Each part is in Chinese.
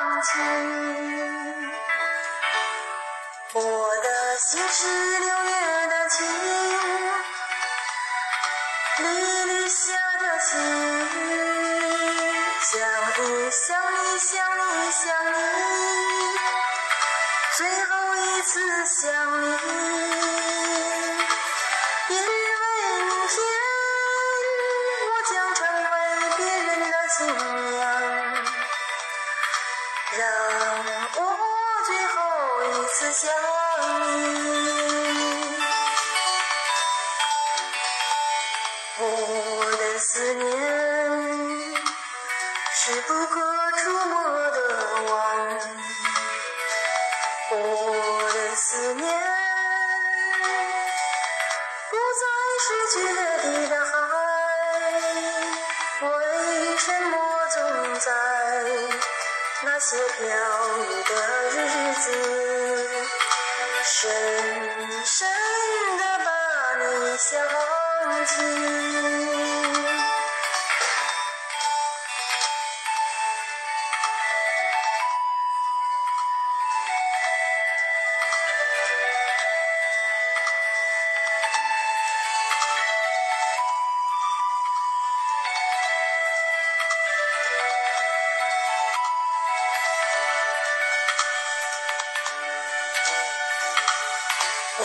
想起？我的心是六月的情，沥沥下着细雨，想你想你想你想你，最后一次想你，因为明天，我将成为别人的情次想你。我的思念是不可触摸的网，我的思念不再是决堤的海，为什么总在那些飘雨的日子，深深的把你想起？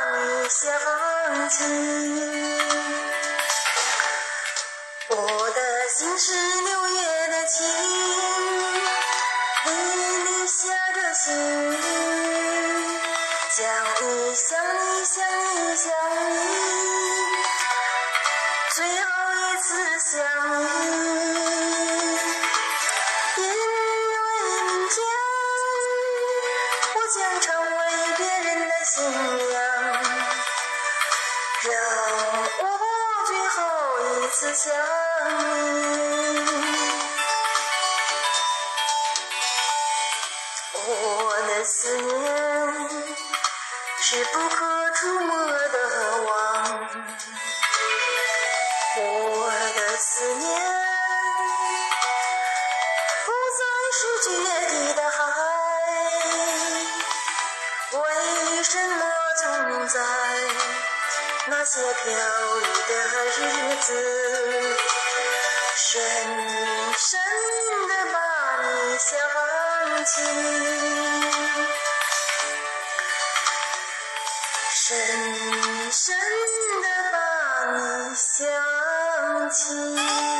你想起？我的心是六月的晴，沥沥下着细雨，想你想你想你想你，最后一次想你，因为明天我将成为别人的新娘，次想你。我的思念是不可触摸的网，我的思念不再是决堤的海，为什么总在那些飘雨的日子，深深的把你想起？深深的把你想起。